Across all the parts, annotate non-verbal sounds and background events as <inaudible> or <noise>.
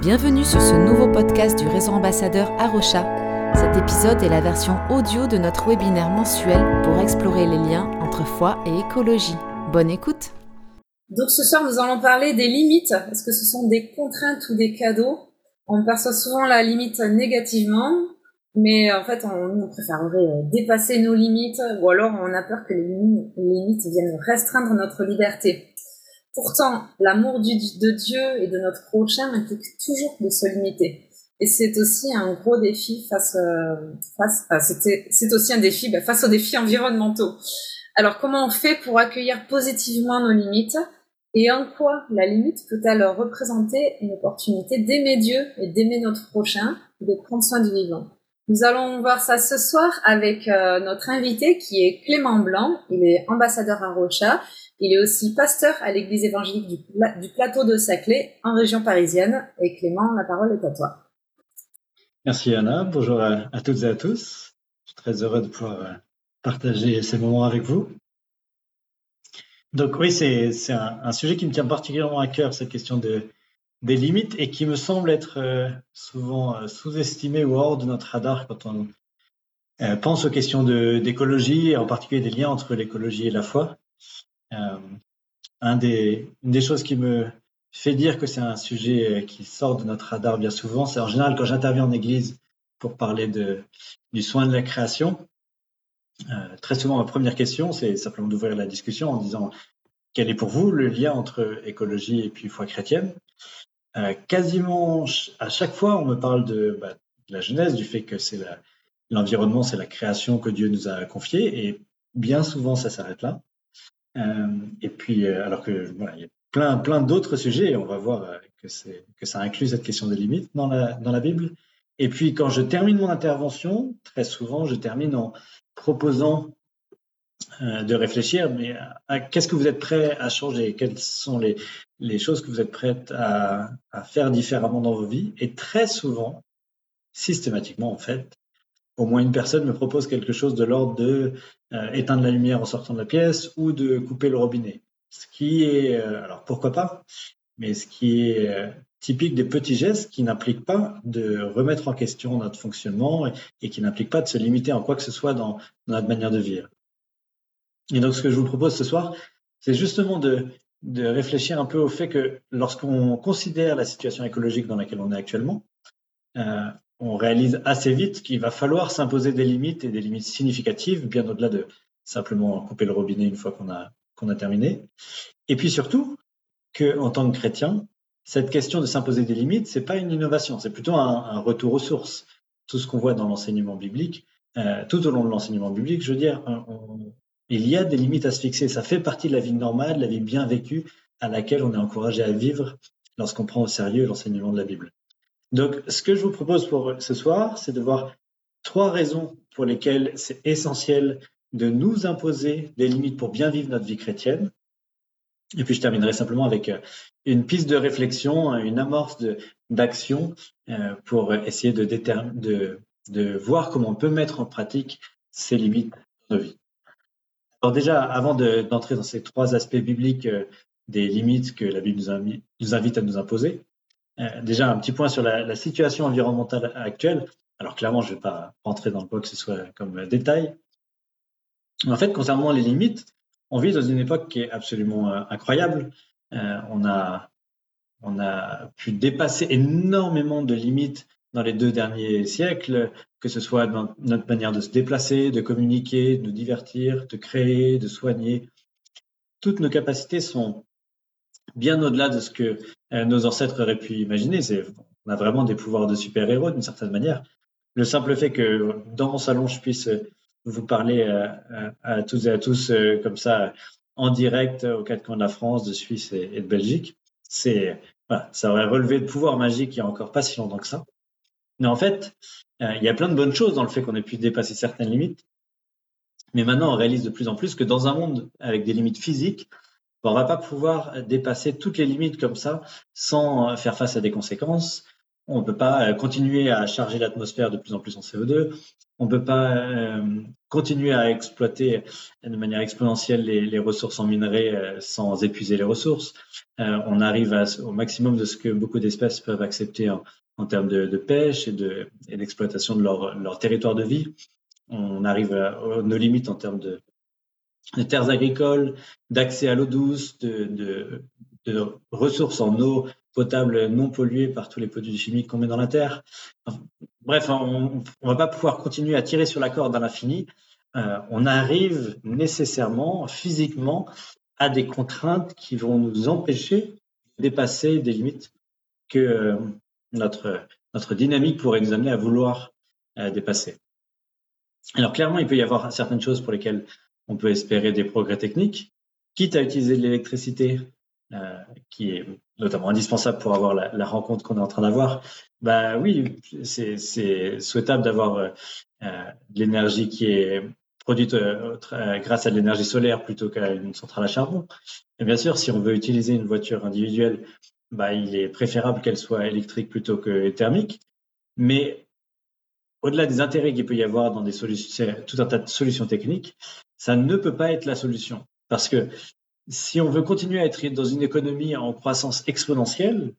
Bienvenue sur ce nouveau podcast du réseau ambassadeur Arocha. Cet épisode est la version audio de notre webinaire mensuel pour explorer les liens entre foi et écologie. Bonne écoute Donc ce soir, nous allons parler des limites. Est-ce que ce sont des contraintes ou des cadeaux? On perçoit souvent la limite négativement, mais en fait, on, préférerait dépasser nos limites ou alors on a peur que les limites viennent restreindre notre liberté. Pourtant, l'amour de Dieu et de notre prochain implique toujours de se limiter. Et c'est aussi un gros défi face, euh, face c'est aussi un défi bah, face aux défis environnementaux. Alors, comment on fait pour accueillir positivement nos limites et en quoi la limite peut-elle représenter une opportunité d'aimer Dieu et d'aimer notre prochain de prendre soin du vivant? Nous allons voir ça ce soir avec euh, notre invité qui est Clément Blanc. Il est ambassadeur à Rocha il est aussi pasteur à l'église évangélique du, plateau de Saclay, en région parisienne. Et Clément, la parole est à toi. Merci Anna, bonjour à, toutes et à tous. Je suis très heureux de pouvoir euh, partager ces moments avec vous. Donc oui, c'est un, sujet qui me tient particulièrement à cœur, cette question de, des limites, et qui me semble être euh, souvent euh, sous-estimé ou hors de notre radar quand on pense aux questions d'écologie, et en particulier des liens entre l'écologie et la foi. Euh, une des choses qui me fait dire que c'est un sujet qui sort de notre radar bien souvent, c'est en général quand j'interviens en église pour parler de, du soin de la création. Euh, très souvent, ma première question, c'est simplement d'ouvrir la discussion en disant quel est pour vous le lien entre écologie et puis foi chrétienne? Euh, quasiment à chaque fois, on me parle de, bah, de la Genèse, du fait que c'est l'environnement, c'est la création que Dieu nous a confiée, et bien souvent, ça s'arrête là. Euh, et puis, euh, alors que voilà, il y a plein, plein d'autres sujets, et on va voir euh, que, c'est, que ça inclut cette question des limites dans la, dans la Bible. Et puis, quand je termine mon intervention, très souvent, je termine en proposant de réfléchir, mais à, qu'est-ce que vous êtes prêt à changer? Quelles sont les, les choses que vous êtes prêtes à, à, faire différemment dans vos vies? Et très souvent, systématiquement en fait, au moins une personne me propose quelque chose de l'ordre de euh, éteindre la lumière en sortant de la pièce ou de couper le robinet. Ce qui est, euh, alors pourquoi pas, mais ce qui est euh, typique des petits gestes qui n'impliquent pas de remettre en question notre fonctionnement et, qui n'impliquent pas de se limiter en quoi que ce soit dans, notre manière de vivre. Et donc ce que je vous propose ce soir, c'est justement de, de réfléchir un peu au fait que lorsqu'on considère la situation écologique dans laquelle on est actuellement, on réalise assez vite qu'il va falloir s'imposer des limites et des limites significatives, bien au-delà de simplement couper le robinet une fois qu'on a, terminé. Et puis surtout, que tant que chrétien, cette question de s'imposer des limites, c'est pas une innovation, c'est plutôt un, retour aux sources. Tout ce qu'on voit dans l'enseignement biblique, euh, tout au long de l'enseignement biblique, je veux dire, il y a des limites à se fixer. Ça fait partie de la vie normale, la vie bien vécue, à laquelle on est encouragé à vivre lorsqu'on prend au sérieux l'enseignement de la Bible. Donc, ce que je vous propose pour ce soir, c'est de voir trois raisons pour lesquelles c'est essentiel de nous imposer des limites pour bien vivre notre vie chrétienne. Et puis, je terminerai simplement avec euh, une piste de réflexion, une amorce d'action euh, pour essayer de, voir comment on peut mettre en pratique ces limites de vie. Alors déjà, avant d'entrer dans ces trois aspects bibliques euh, des limites que la Bible nous invite à nous imposer, déjà, un petit point sur la, situation environnementale actuelle. Alors clairement, je ne vais pas rentrer dans le quoi que ce soit comme détail. En fait, concernant les limites, on vit dans une époque qui est absolument euh, incroyable. Euh, on, a, on a pu dépasser énormément de limites dans les deux derniers siècles, que ce soit dans notre manière de se déplacer, de communiquer, de nous divertir, de créer, de soigner. Toutes nos capacités sont bien au-delà de ce que euh, nos ancêtres auraient pu imaginer. On a vraiment des pouvoirs de super-héros d'une certaine manière. Le simple fait que dans mon salon, je puisse euh, vous parler à, euh, à, tous et à tous comme ça en direct aux quatre coins de la France, de Suisse et, de Belgique, c'est voilà, ça aurait relevé de pouvoir magique il y a encore pas si longtemps que ça. Mais en fait, il y a plein de bonnes choses dans le fait qu'on ait pu dépasser certaines limites. Mais maintenant, on réalise de plus en plus que dans un monde avec des limites physiques, on va pas pouvoir dépasser toutes les limites comme ça sans faire face à des conséquences. On ne peut pas euh, continuer à charger l'atmosphère de plus en plus en CO2. On ne peut pas euh, continuer à exploiter de manière exponentielle les, ressources en minerais euh, sans épuiser les ressources. On arrive au maximum de ce que beaucoup d'espèces peuvent accepter en, termes de, pêche et d'exploitation de, leur, territoire de vie. On arrive à, nos limites en termes de, terres agricoles, d'accès à l'eau douce, de, ressources en eau potable non polluée par tous les produits chimiques qu'on met dans la terre. Bref, on ne va pas pouvoir continuer à tirer sur la corde à l'infini. Euh, on arrive nécessairement, physiquement, à des contraintes qui vont nous empêcher de dépasser des limites que euh, notre, notre dynamique pourrait nous amener à vouloir euh, dépasser. Alors clairement, il peut y avoir certaines choses pour lesquelles on peut espérer des progrès techniques, quitte à utiliser de l'électricité, qui est notamment indispensable pour avoir la, rencontre qu'on est en train d'avoir, bah oui, c'est souhaitable d'avoir euh, de l'énergie qui est produite euh, grâce à de l'énergie solaire plutôt qu'à une centrale à charbon. Bien sûr, si on veut utiliser une voiture individuelle, bah, il est préférable qu'elle soit électrique plutôt que thermique. Mais au-delà des intérêts qu'il peut y avoir dans des solutions, tout un tas de solutions techniques, ça ne peut pas être la solution. Parce que si on veut continuer à être dans une économie en croissance exponentielle,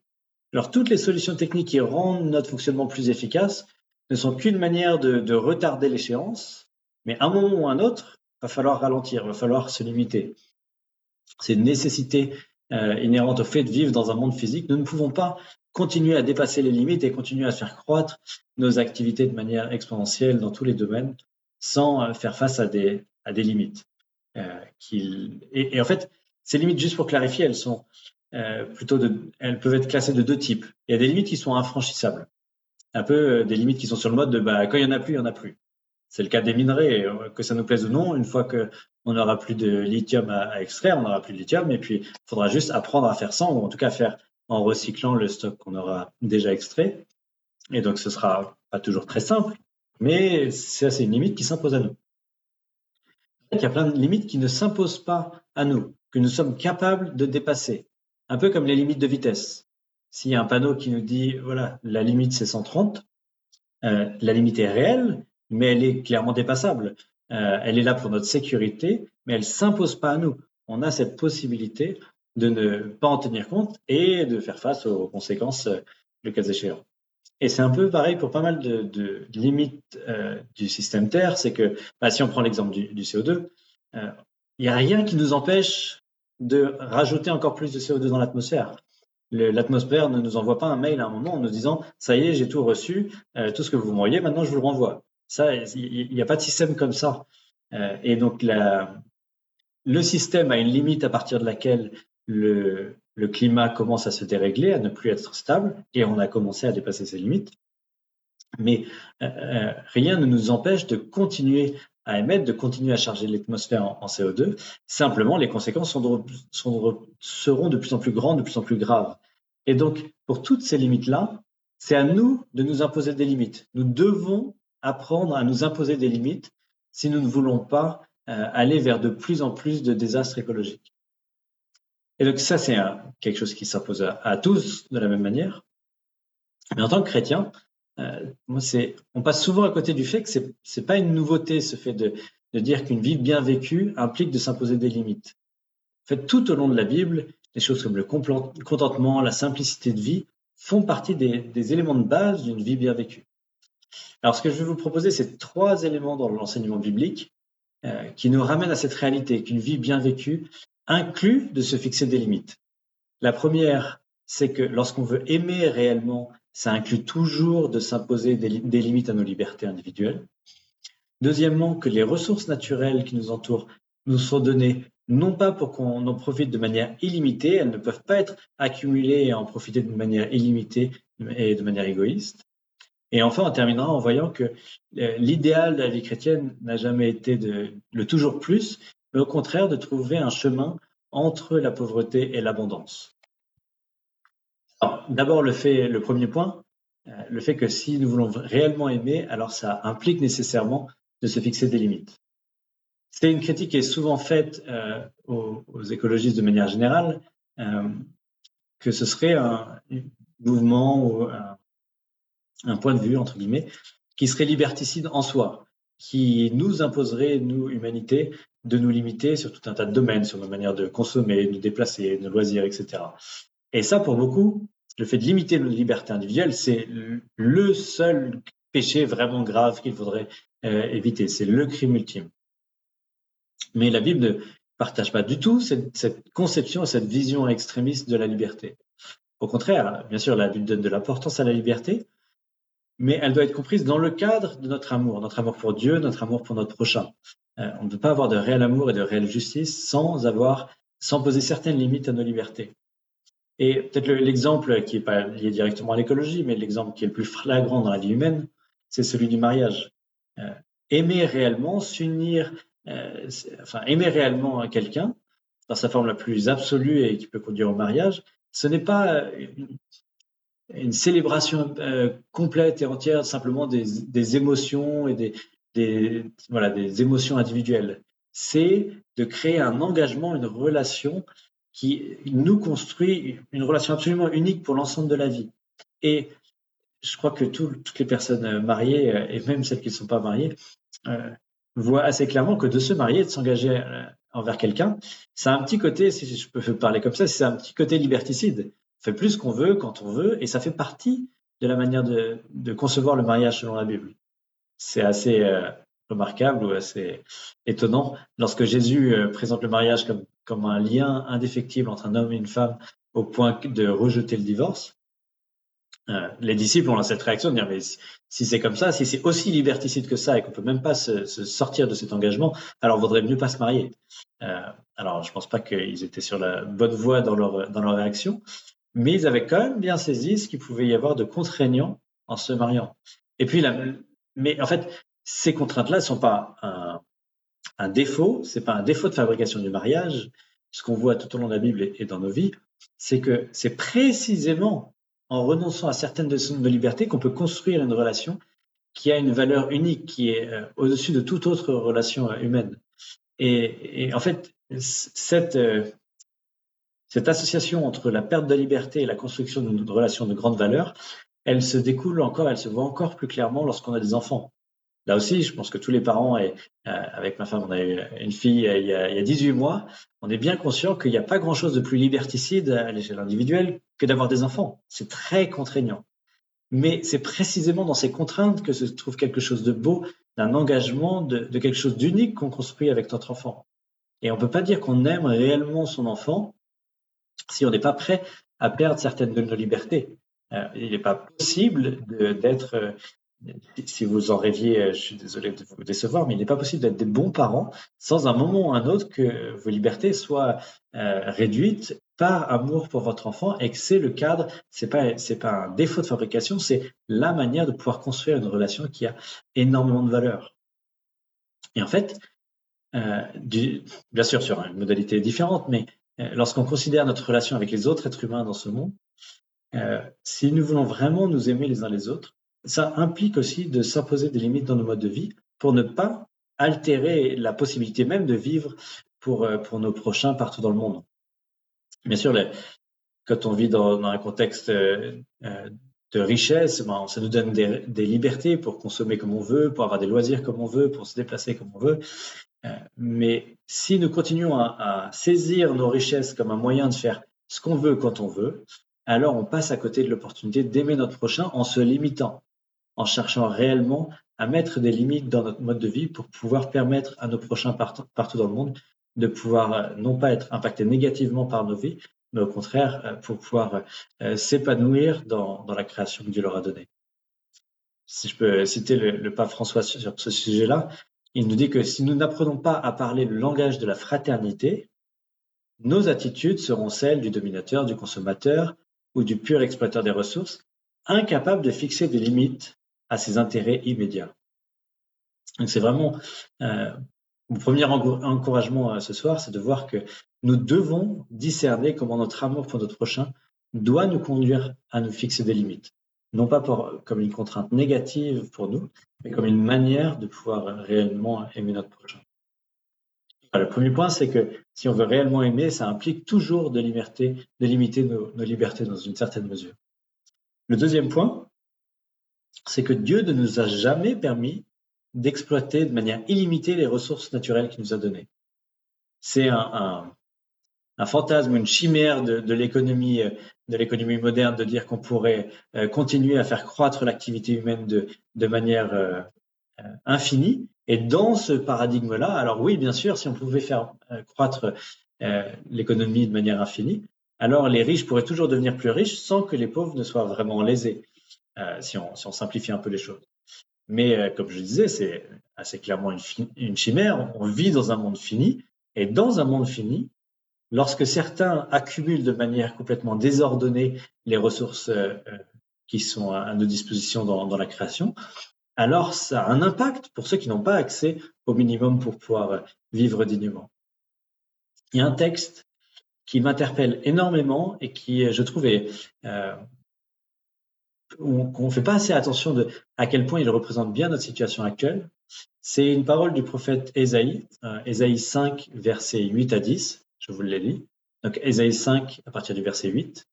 alors toutes les solutions techniques qui rendent notre fonctionnement plus efficace ne sont qu'une manière de, retarder l'échéance, mais à un moment ou à un autre, il va falloir ralentir, il va falloir se limiter. C'est une nécessité euh, inhérente au fait de vivre dans un monde physique. Nous ne pouvons pas continuer à dépasser les limites et continuer à faire croître nos activités de manière exponentielle dans tous les domaines sans euh, faire face à des, à des limites. Euh, et, en fait, ces limites, juste pour clarifier, elles sont euh, plutôt elles peuvent être classées de deux types. Il y a des limites qui sont infranchissables, un peu euh, des limites qui sont sur le mode de bah, quand il y en a plus, il y en a plus. C'est le cas des minerais, que ça nous plaise ou non. Une fois que on n'aura plus de lithium à, extraire, on n'aura plus de lithium, et puis il faudra juste apprendre à faire sans, ou en tout cas faire en recyclant le stock qu'on aura déjà extrait. Et donc ce sera pas toujours très simple, mais c'est une limite qui s'impose à nous il y a plein de limites qui ne s'imposent pas à nous, que nous sommes capables de dépasser. Un peu comme les limites de vitesse. S'il y a un panneau qui nous dit, voilà, la limite c'est 130, euh, la limite est réelle, mais elle est clairement dépassable. Euh, elle est là pour notre sécurité, mais elle s'impose pas à nous. On a cette possibilité de ne pas en tenir compte et de faire face aux conséquences euh, le cas échéant. Et c'est un peu pareil pour pas mal de, limites euh, du système Terre. C'est que, bah, si on prend l'exemple du, CO2, il euh, n'y a rien qui nous empêche de rajouter encore plus de CO2 dans l'atmosphère. L'atmosphère ne nous envoie pas un mail à un moment en nous disant ça y est, j'ai tout reçu, euh, tout ce que vous m'envoyez, maintenant je vous le renvoie. Il n'y a pas de système comme ça. et donc le système a une limite à partir de laquelle le, le climat commence à se dérégler, à ne plus être stable, et on a commencé à dépasser ses limites. Mais euh, euh, rien ne nous empêche de continuer à émettre, de continuer à charger l'atmosphère en, CO2. Simplement, les conséquences seront de plus en plus grandes, de plus en plus graves. Et donc, pour toutes ces limites-là, c'est à nous de nous imposer des limites. Nous devons apprendre à nous imposer des limites si nous ne voulons pas euh, aller vers de plus en plus de désastres écologiques. Et donc ça, c'est quelque chose qui s'impose à, tous de la même manière. Mais en tant que chrétien, euh, moi, on passe souvent à côté du fait que c'est, c'est pas une nouveauté ce fait de, de dire qu'une vie bien vécue implique de s'imposer des limites. En fait, tout au long de la Bible, les choses comme le contentement, la simplicité de vie font partie des, des éléments de base d'une vie bien vécue. Alors, ce que je vais vous proposer, c'est trois éléments dans l'enseignement biblique euh, qui nous ramènent à cette réalité qu'une vie bien vécue, inclut de se fixer des limites. La première, c'est que lorsqu'on veut aimer réellement, ça inclut toujours de s'imposer des, limites à nos libertés individuelles. Deuxièmement, que les ressources naturelles qui nous entourent nous sont données non pas pour qu'on en profite de manière illimitée, elles ne peuvent pas être accumulées et en profiter de manière illimitée et de manière égoïste. Et enfin, on terminera en voyant que euh, l'idéal de la vie chrétienne n'a jamais été de, le toujours plus, mais au contraire de trouver un chemin entre la pauvreté et l'abondance. D'abord, le premier point, euh, le fait que si nous voulons réellement aimer, alors ça implique nécessairement de se fixer des limites. C'est une critique qui est souvent faite euh, aux, écologistes de manière générale, euh, que ce serait un mouvement ou un, un, point de vue, entre guillemets, qui serait liberticide en soi. Qui nous imposerait, nous, humanité, de nous limiter sur tout un tas de domaines, sur nos manières de consommer, de nous déplacer, de nos loisirs, etc. Et ça, pour beaucoup, le fait de limiter nos libertés individuelles, c'est le seul péché vraiment grave qu'il faudrait euh, éviter. C'est le crime ultime. Mais la Bible ne partage pas du tout cette, cette conception, cette vision extrémiste de la liberté. Au contraire, bien sûr, la Bible donne de l'importance à la liberté, mais elle doit être comprise dans le cadre de notre amour, notre amour pour Dieu, notre amour pour notre prochain. Euh, on ne peut pas avoir de réel amour et de réelle justice sans avoir, sans poser certaines limites à nos libertés. Et peut-être l'exemple qui n'est pas lié directement à l'écologie, mais l'exemple qui est le plus flagrant dans la vie humaine, c'est celui du mariage. Euh, aimer réellement, s'unir, euh, enfin aimer réellement quelqu'un dans sa forme la plus absolue et qui peut conduire au mariage, ce n'est pas une, célébration complète et entière simplement des, émotions et des, voilà, des émotions individuelles. C'est de créer un engagement, une relation qui nous construit une relation absolument unique pour l'ensemble de la vie. Et je crois que toutes les personnes mariées, euh, et même celles qui ne sont pas mariées, euh, voient assez clairement que de se marier, de s'engager euh, envers quelqu'un, c'est un petit côté, si je peux parler comme ça, c'est un petit côté liberticide. Fait plus qu'on veut quand on veut, et ça fait partie de la manière de, de concevoir le mariage selon la Bible c'est assez euh, remarquable ou assez étonnant lorsque Jésus euh, présente le mariage comme, comme un lien indéfectible entre un homme et une femme au point de rejeter le divorce. Euh, les disciples ont cette réaction de dire mais si, c'est comme ça, si c'est aussi liberticide que ça et qu'on peut même pas se, sortir de cet engagement, alors vaudrait mieux pas se marier. alors je pense pas qu'ils étaient sur la bonne voie dans leur dans leur réaction, mais ils avaient quand même bien saisi ce qu'il pouvait y avoir de contraignant en se mariant. Et puis mais en fait, ces contraintes-là ne sont pas un, un défaut, c'est pas un défaut de fabrication du mariage. Ce qu'on voit tout au long de la Bible et dans nos vies, c'est que c'est précisément en renonçant à certaines de nos libertés qu'on peut construire une relation qui a une valeur unique, qui est euh, au-dessus de toute autre relation euh, humaine. Et, et en fait, cette, euh, cette association entre la perte de liberté et la construction d'une relation de grande valeur, elle se découle encore, elle se voit encore plus clairement lorsqu'on a des enfants. Là aussi, je pense que tous les parents, euh, avec ma femme, on a eu une fille euh, il y a, il y a 18 mois, on est bien conscient qu'il n'y a pas grand-chose de plus liberticide à l'échelle individuelle que d'avoir des enfants. C'est très contraignant. Mais c'est précisément dans ces contraintes que se trouve quelque chose de beau, d'un engagement, de, quelque chose d'unique qu'on construit avec notre enfant. Et on peut pas dire qu'on aime réellement son enfant si on n'est pas prêt à perdre certaines de nos libertés. Euh, il n'est pas possible d'être, euh, si vous en rêviez, euh, je suis désolé de vous décevoir, mais il n'est pas possible d'être des bons parents sans un moment ou un autre que vos libertés soient réduites par amour pour votre enfant et que c'est le cadre, c'est pas pas un défaut de fabrication, c'est la manière de pouvoir construire une relation qui a énormément de valeur. Et en fait, bien sûr sur une modalité différente, mais lorsqu'on considère notre relation avec les autres êtres humains dans ce monde, euh, si nous voulons vraiment nous aimer les uns les autres, ça implique aussi de s'imposer des limites dans nos modes de vie pour ne pas altérer la possibilité même de vivre pour, euh, pour nos prochains partout dans le monde. Bien sûr, quand on vit dans, un contexte euh, de richesse, ben, ça nous donne des, libertés pour consommer comme on veut, pour avoir des loisirs comme on veut, pour se déplacer comme on veut. Mais si nous continuons à, saisir nos richesses comme un moyen de faire ce qu'on veut quand on veut, alors on passe à côté de l'opportunité d'aimer notre prochain en se limitant, en cherchant réellement à mettre des limites dans notre mode de vie pour pouvoir permettre à nos prochains partout dans le monde de pouvoir euh, non pas être impactés négativement par nos vies, mais au contraire euh, pour pouvoir euh, s'épanouir dans, la création que Dieu leur a donnée. Si je peux citer le pape François sur ce sujet-là, il nous dit que si nous n'apprenons pas à parler le langage de la fraternité, nos attitudes seront celles du dominateur, du consommateur, ou du pur exploiteur des ressources, incapable de fixer des limites à ses intérêts immédiats. Donc c'est vraiment euh, mon premier encouragement euh, ce soir, c'est de voir que nous devons discerner comment notre amour pour notre prochain doit nous conduire à nous fixer des limites. Non pas comme une contrainte négative pour nous, mais comme une manière de pouvoir réellement aimer notre prochain. Le premier point, c'est que si on veut réellement aimer, ça implique toujours de, limiter nos, libertés dans une certaine mesure. Le deuxième point, c'est que Dieu ne nous a jamais permis d'exploiter de manière illimitée les ressources naturelles qu'il nous a données. C'est un, un, fantasme, une chimère de, l'économie de l'économie moderne de dire qu'on pourrait euh, continuer à faire croître l'activité humaine de, manière euh, euh, infinie. Et dans ce paradigme-là, alors oui, bien sûr, si on pouvait faire croître l'économie de manière infinie, alors les riches pourraient toujours devenir plus riches sans que les pauvres ne soient vraiment lésés, si on, si, on, simplifie un peu les choses. Mais comme je disais, c'est assez clairement une chimère. On vit dans un monde fini, et dans un monde fini, lorsque certains accumulent de manière complètement désordonnée les ressources euh, euh, qui sont à nos dispositions dans, la création, alors ça a un impact pour ceux qui n'ont pas accès au minimum pour pouvoir euh, vivre dignement. Il y a un texte qui m'interpelle énormément et qui, je trouve, est, qu'on ne fait pas assez attention de à quel point il représente bien notre situation actuelle. C'est une parole du prophète Ésaïe, Ésaïe 5, versets 8 à 10. Je vous le lis. Donc, Ésaïe 5, à partir du verset 8.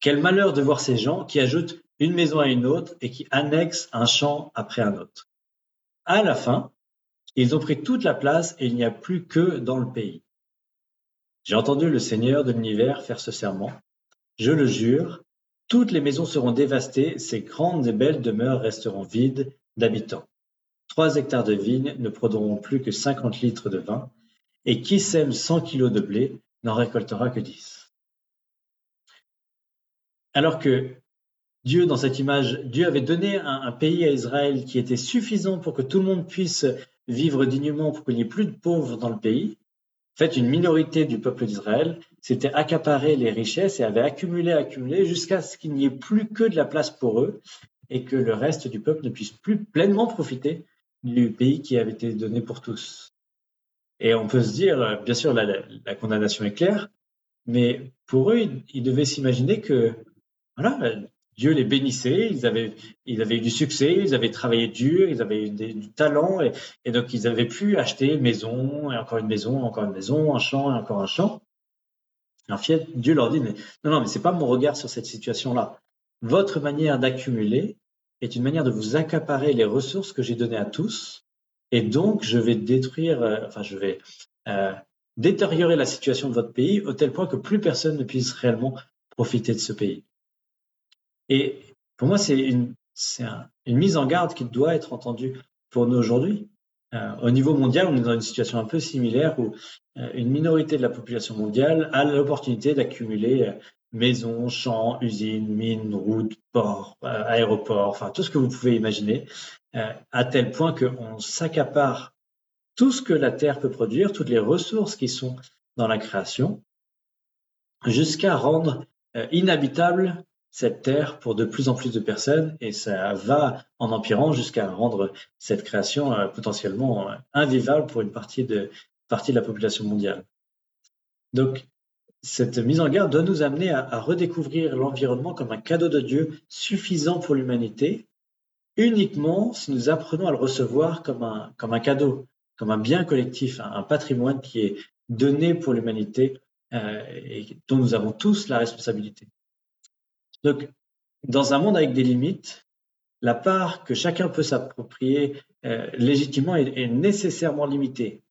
Quel malheur de voir ces gens qui ajoutent une maison à une autre et qui annexent un champ après un autre. À la fin, ils ont pris toute la place et il n'y a plus que dans le pays. J'ai entendu le Seigneur de l'univers faire ce serment. Je le jure, toutes les maisons seront dévastées, ces grandes et belles demeures resteront vides d'habitants. Trois hectares de vignes ne produiront plus que 50 litres de vin, et qui sème 100 kilos de blé n'en récoltera que 10. Alors que Dieu, dans cette image, Dieu avait donné un, pays à Israël qui était suffisant pour que tout le monde puisse vivre dignement, pour qu'il n'y ait plus de pauvres dans le pays. En fait, une minorité du peuple d'Israël s'était accaparé les richesses et avait accumulé, accumulé jusqu'à ce qu'il n'y ait plus que de la place pour eux et que le reste du peuple ne puisse plus pleinement profiter du pays qui avait été donné pour tous. Et on peut se dire, euh, bien sûr, la, condamnation est claire, mais pour eux, ils, devaient s'imaginer que voilà, Dieu les bénissait, ils avaient, ils avaient eu du succès, ils avaient travaillé dur, ils avaient eu du talent, et, donc ils avaient pu acheter une maison, et encore une maison, encore une maison, un champ, et encore un champ. Fait, Dieu leur dit, non, non, mais c'est pas mon regard sur cette situation-là. Votre manière d'accumuler est une manière de vous accaparer les ressources que j'ai données à tous, et donc, je vais détruire, euh, enfin, je vais euh, détériorer la situation de votre pays au tel point que plus personne ne puisse réellement profiter de ce pays. Et pour moi, c'est une, mise en garde qui doit être entendue pour nous aujourd'hui. Euh, au niveau mondial, on est dans une situation un peu similaire où une minorité de la population mondiale a l'opportunité d'accumuler maisons, champs, usines, mines, routes, ports, aéroports, enfin tout ce que vous pouvez imaginer, euh, à tel point qu'on s'accapare tout ce que la Terre peut produire, toutes les ressources qui sont dans la création, jusqu'à rendre euh, inhabitable cette Terre pour de plus en plus de personnes, et ça va en empirant jusqu'à rendre cette création euh, potentiellement invivable pour une partie de, partie de la population mondiale. Donc, cette mise en garde doit nous amener à redécouvrir l'environnement comme un cadeau de Dieu suffisant pour l'humanité uniquement si nous apprenons à le recevoir comme un, cadeau, comme un bien collectif, un, patrimoine qui est donné pour l'humanité euh, et dont nous avons tous la responsabilité. Donc, dans un monde avec des limites, la part que chacun peut s'approprier euh, légitimement est, nécessairement limitée.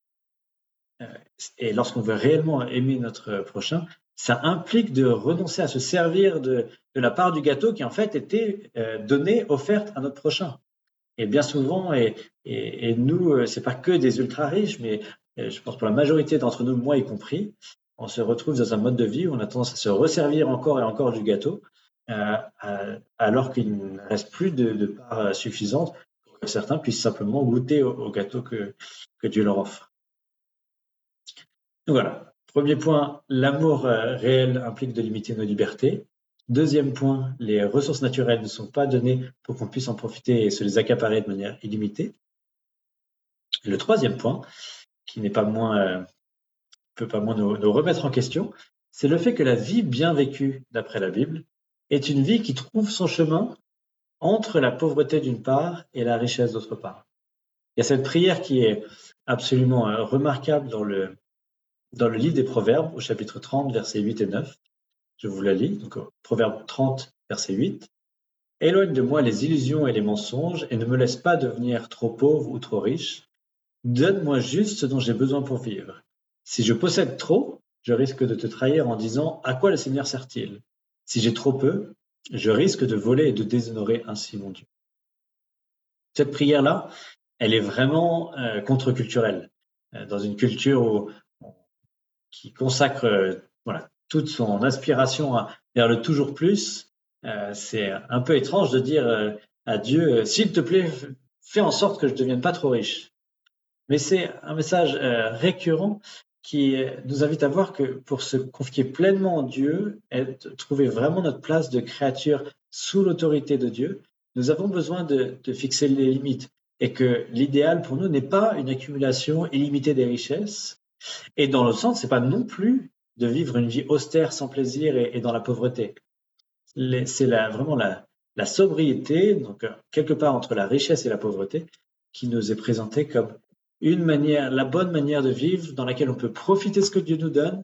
Et lorsqu'on veut réellement aimer notre prochain, ça implique de renoncer à se servir de, la part du gâteau qui en fait était euh, donnée, offerte à notre prochain. Et bien souvent, et, et, nous, euh, c'est pas que des ultra riches, mais euh, je pense pour la majorité d'entre nous, moi y compris, on se retrouve dans un mode de vie où on a tendance à se resservir encore et encore du gâteau, alors qu'il ne reste plus de, part suffisante pour que certains puissent simplement goûter au, gâteau que Dieu leur offre. Voilà. Premier point, l'amour euh, réel implique de limiter nos libertés. Deuxième point, les ressources naturelles ne sont pas données pour qu'on puisse en profiter et se les accaparer de manière illimitée. Le troisième point, qui n'est pas moins, euh, peut pas moins nous, remettre en question, c'est le fait que la vie bien vécue, d'après la Bible, est une vie qui trouve son chemin entre la pauvreté d'une part et la richesse d'autre part. Il y a cette prière qui est absolument euh, remarquable dans le, dans le livre des Proverbes, au chapitre 30, versets 8 et 9. Je vous la lis. Donc, Proverbe 30, verset 8. Éloigne de moi les illusions et les mensonges et ne me laisse pas devenir trop pauvre ou trop riche. Donne-moi juste ce dont j'ai besoin pour vivre. Si je possède trop, je risque de te trahir en disant à quoi le Seigneur sert-il? Si j'ai trop peu, je risque de voler et de déshonorer ainsi mon Dieu. Cette prière-là, elle est vraiment euh, contre-culturelle. Euh, dans une culture qui consacre euh, voilà, toute son aspiration vers le toujours plus, c'est un peu étrange de dire à Dieu, s'il te plaît, fais en sorte que je ne devienne pas trop riche. Mais c'est un message récurrent qui nous invite à voir que pour se confier pleinement en Dieu et trouver vraiment notre place de créature sous l'autorité de Dieu, nous avons besoin de, fixer les limites et que l'idéal pour nous n'est pas une accumulation illimitée des richesses. Et dans le sens, c'est pas non plus de vivre une vie austère sans plaisir et, dans la pauvreté. C'est vraiment la, sobriété, donc quelque part entre la richesse et la pauvreté, qui nous est présentée comme une manière, la bonne manière de vivre dans laquelle on peut profiter de ce que Dieu nous donne,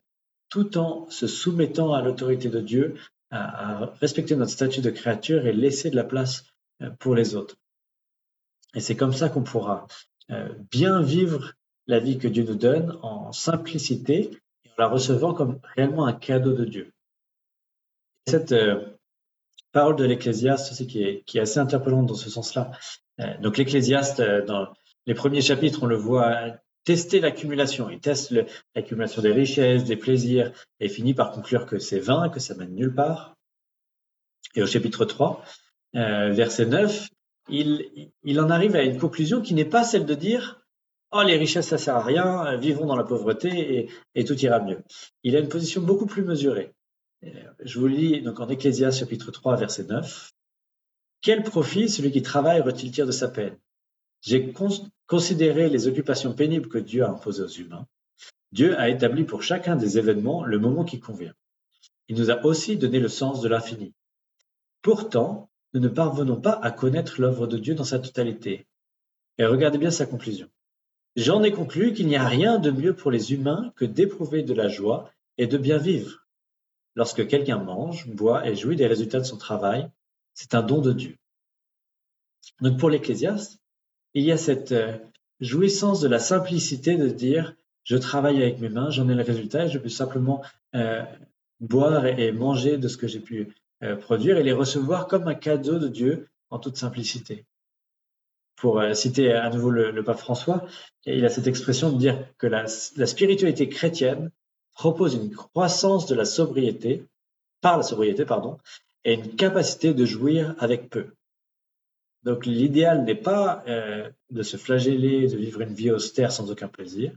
tout en se soumettant à l'autorité de Dieu, à, respecter notre statut de créature et laisser de la place euh, pour les autres. Et c'est comme ça qu'on pourra euh, bien vivre la vie que Dieu nous donne en simplicité et en la recevant comme réellement un cadeau de Dieu. Cette euh, parole de l'Ecclésiaste aussi qui est, qui est assez interpellante dans ce sens-là. donc l'Ecclésiaste, dans les premiers chapitres, on le voit tester l'accumulation. Il teste l'accumulation des richesses, des plaisirs, et finit par conclure que c'est vain, que ça mène nulle part. Et au chapitre 3, euh, verset 9, il, il en arrive à une conclusion qui n'est pas celle de dire Oh, les richesses, ça sert à rien, vivons dans la pauvreté et, tout ira mieux. Il a une position beaucoup plus mesurée. Euh, je vous lis donc en Ecclésias chapitre 3, verset 9. Quel profit celui qui travaille retire-t-il de sa peine? J'ai considéré les occupations pénibles que Dieu a imposées aux humains. Dieu a établi pour chacun des événements le moment qui convient. Il nous a aussi donné le sens de l'infini. Pourtant, nous ne parvenons pas à connaître l'œuvre de Dieu dans sa totalité. Et regardez bien sa conclusion. J'en ai conclu qu'il n'y a rien de mieux pour les humains que d'éprouver de la joie et de bien vivre. Lorsque quelqu'un mange, boit et jouit des résultats de son travail, c'est un don de Dieu. Donc pour l'Ecclésiaste, il y a cette euh, jouissance de la simplicité de dire je travaille avec mes mains, j'en ai le résultat et je peux simplement euh, boire et, manger de ce que j'ai pu euh, produire et les recevoir comme un cadeau de Dieu en toute simplicité. Pour citer à nouveau le, pape François, il a cette expression de dire que la, la spiritualité chrétienne propose une croissance de la sobriété, par la sobriété, pardon, et une capacité de jouir avec peu. Donc l'idéal n'est pas euh, de se flageller, de vivre une vie austère sans aucun plaisir,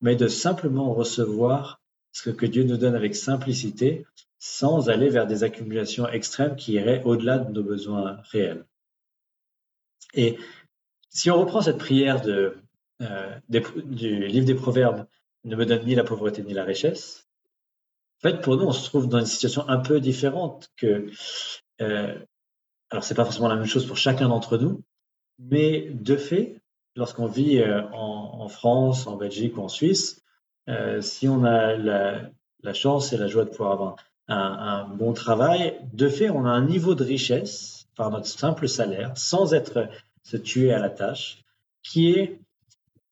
mais de simplement recevoir ce que Dieu nous donne avec simplicité, sans aller vers des accumulations extrêmes qui iraient au-delà de nos besoins réels. Et si on reprend cette prière euh, du livre des Proverbes, ne me donne ni la pauvreté ni la richesse, en fait, pour nous, on se trouve dans une situation un peu différente que euh, alors, pas forcément la même chose pour chacun d'entre nous, mais de fait, lorsqu'on vit euh, en, France, en Belgique ou en Suisse, euh, si on a la, chance et la joie de pouvoir avoir un, bon travail, de fait, on a un niveau de richesse par notre simple salaire, sans être se tuer à la tâche, qui est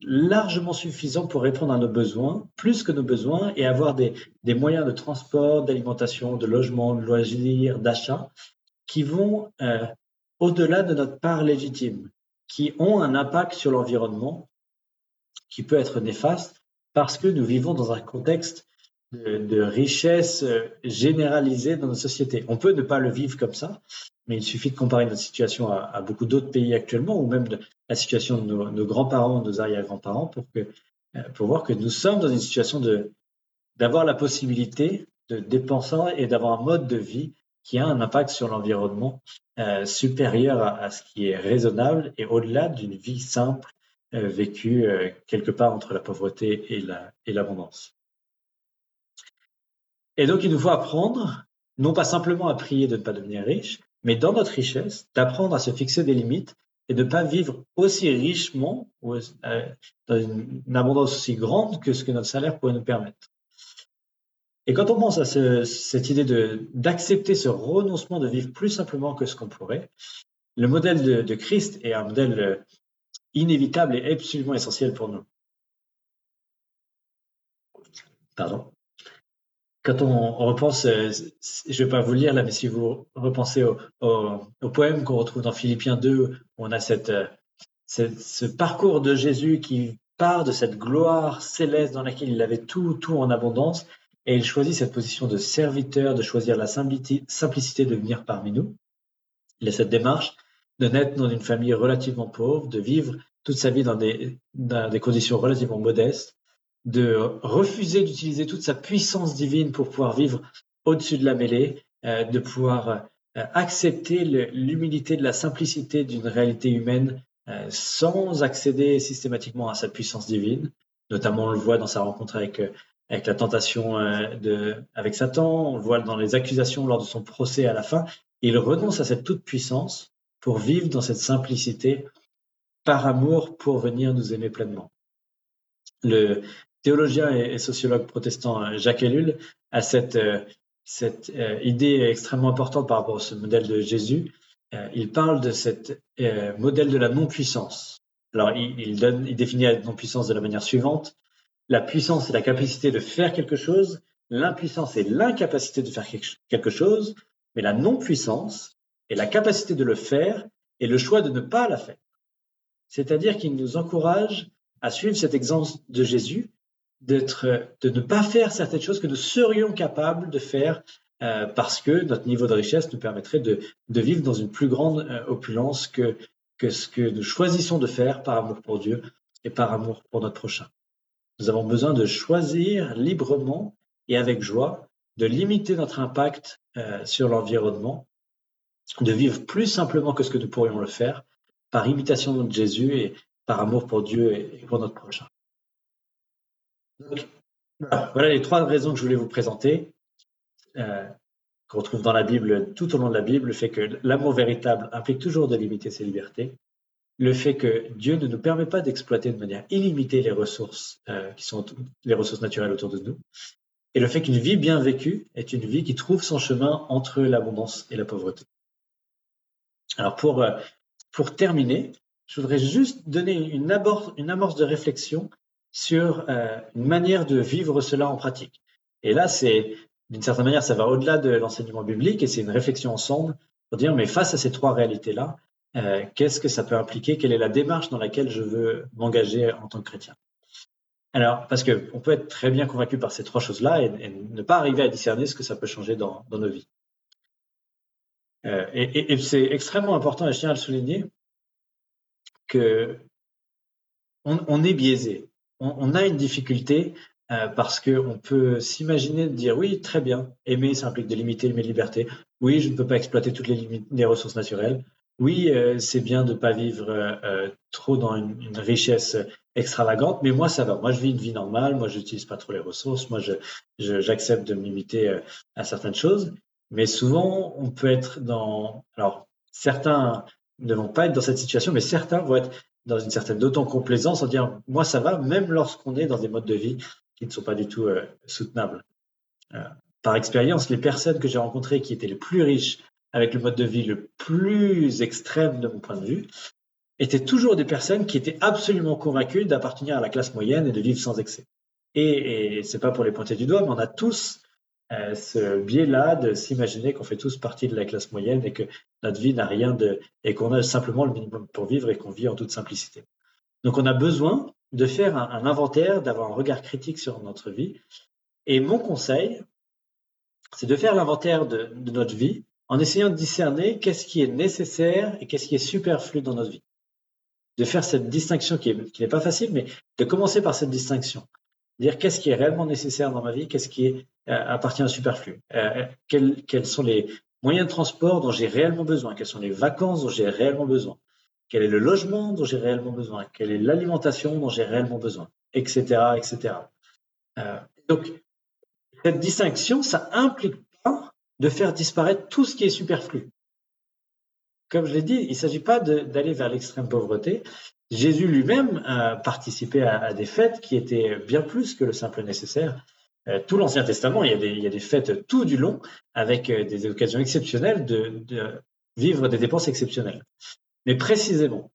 largement suffisant pour répondre à nos besoins, plus que nos besoins, et avoir des, moyens de transport, d'alimentation, de logement, de loisirs, d'achat, qui vont euh, au-delà de notre part légitime, qui ont un impact sur l'environnement qui peut être néfaste parce que nous vivons dans un contexte de, richesse euh, dans nos sociétés. On peut ne pas le vivre comme ça, mais il suffit de comparer notre situation à, beaucoup d'autres pays actuellement, ou même de la situation de nos, grands-parents, nos arrière-grands-parents, euh, pour voir que nous sommes dans une situation de d'avoir la possibilité de dépenser et d'avoir un mode de vie qui a un impact sur l'environnement euh, supérieur à, ce qui est raisonnable et au-delà d'une vie simple vécue quelque part entre la pauvreté et l'abondance. Et donc, il nous faut apprendre, non pas simplement à prier de ne pas devenir riche, mais dans notre richesse, d'apprendre à se fixer des limites et de ne pas vivre aussi richement ou dans une abondance aussi grande que ce que notre salaire pourrait nous permettre. Et quand on pense à cette idée d'accepter ce renoncement de vivre plus simplement que ce qu'on pourrait, le modèle de, de, Christ est un modèle euh, inévitable et absolument essentiel pour nous. Pardon. Quand on, repense, euh, je ne vais pas vous lire là, mais si vous repensez au, poème qu'on retrouve dans Philippiens 2, où on a euh, cette, ce parcours de Jésus qui part de cette gloire céleste dans laquelle il avait tout, tout en abondance, et il choisit cette position de serviteur, de choisir la simplicité de venir parmi nous. Il a cette démarche de naître dans une famille relativement pauvre, de vivre toute sa vie dans des, dans des conditions relativement modestes, de refuser d'utiliser toute sa puissance divine pour pouvoir vivre au-dessus de la mêlée, euh, de pouvoir euh, accepter l'humilité de la simplicité d'une réalité humaine euh, sans accéder systématiquement à sa puissance divine. Notamment, on le voit dans sa rencontre avec avec la tentation de, avec Satan, on le voit dans les accusations lors de son procès à la fin. Il renonce à cette toute-puissance pour vivre dans cette simplicité par amour pour venir nous aimer pleinement. Le théologien et sociologue protestant euh, Jacques Ellul a cette, euh, cette idée extrêmement importante par rapport à ce modèle de Jésus. Il parle de cette modèle de la non-puissance. Alors, il, il définit la non-puissance de la manière suivante. La puissance est la capacité de faire quelque chose, l'impuissance est l'incapacité de faire quelque chose, mais la non-puissance est la capacité de le faire et le choix de ne pas la faire. C'est-à-dire qu'il nous encourage à suivre cet exemple de Jésus, d'être, de ne pas faire certaines choses que nous serions capables de faire euh, parce que notre niveau de richesse nous permettrait de, vivre dans une plus grande euh, opulence que, ce que nous choisissons de faire par amour pour Dieu et par amour pour notre prochain. Nous avons besoin de choisir librement et avec joie de limiter notre impact euh, sur l'environnement, de vivre plus simplement que ce que nous pourrions le faire par imitation de Jésus et par amour pour Dieu et pour notre prochain. Voilà, les trois raisons que je voulais vous présenter, euh, qu'on retrouve dans la Bible, tout au long de la Bible, le fait que l'amour véritable implique toujours de limiter ses libertés, le fait que Dieu ne nous permet pas d'exploiter de manière illimitée les ressources euh, qui sont les ressources naturelles autour de nous, et le fait qu'une vie bien vécue est une vie qui trouve son chemin entre l'abondance et la pauvreté. Alors pour euh, pour terminer, je voudrais juste donner une, une amorce de réflexion sur euh, une manière de vivre cela en pratique. Et là, c'est d'une certaine manière, ça va au-delà de l'enseignement biblique et c'est une réflexion ensemble pour dire, mais face à ces trois réalités-là, euh, qu'est-ce que ça peut impliquer? Quelle est la démarche dans laquelle je veux m'engager en tant que chrétien? Alors, parce que on peut être très bien convaincu par ces trois choses-là et, ne pas arriver à discerner ce que ça peut changer dans, nos vies. Euh, et, c'est extrêmement important, et je tiens à le souligner, que on, est biaisé. On, a une difficulté euh, parce qu'on peut s'imaginer de dire oui, très bien, aimer, ça implique de limiter mes libertés. Oui, je ne peux pas exploiter toutes les, les ressources naturelles oui, euh, c'est bien de ne pas vivre euh, euh, trop dans une, richesse extravagante, mais moi ça va. Moi je vis une vie normale, moi je n'utilise pas trop les ressources, moi j'accepte de me limiter à certaines choses. Mais souvent on peut être dans, alors certains ne vont pas être dans cette situation, mais certains vont être dans une certaine autocomplaisance en disant moi ça va, même lorsqu'on est dans des modes de vie qui ne sont pas du tout soutenables. par expérience, les personnes que j'ai rencontrées qui étaient les plus riches avec le mode de vie le plus extrême de mon point de vue, étaient toujours des personnes qui étaient absolument convaincues d'appartenir à la classe moyenne et de vivre sans excès. Et, et c'est pas pour les pointer du doigt, mais on a tous euh, ce biais-là de s'imaginer qu'on fait tous partie de la classe moyenne et que notre vie n'a rien de et qu'on a simplement le minimum pour vivre et qu'on vit en toute simplicité. Donc on a besoin de faire un, inventaire, d'avoir un regard critique sur notre vie. Et mon conseil, c'est de faire l'inventaire de, notre vie en essayant de discerner qu'est-ce qui est nécessaire et qu'est-ce qui est superflu dans notre vie. De faire cette distinction qui n'est pas facile, mais de commencer par cette distinction. Dire qu'est-ce qui est réellement nécessaire dans ma vie, qu'est-ce qui euh, appartient au superflu. Euh, quels, quels sont les moyens de transport dont j'ai réellement besoin, quelles sont les vacances dont j'ai réellement besoin, quel est le logement dont j'ai réellement besoin, quelle est l'alimentation dont j'ai réellement besoin, etc., etc. Euh, donc, cette distinction, ça implique de faire disparaître tout ce qui est superflu. Comme je l'ai dit, il ne s'agit pas d'aller vers l'extrême pauvreté. Jésus lui-même a participé à, des fêtes qui étaient bien plus que le simple nécessaire. Euh, tout l'Ancien Testament, il y, a des, fêtes tout du long avec euh, des occasions exceptionnelles de, vivre des dépenses exceptionnelles. Mais précisément,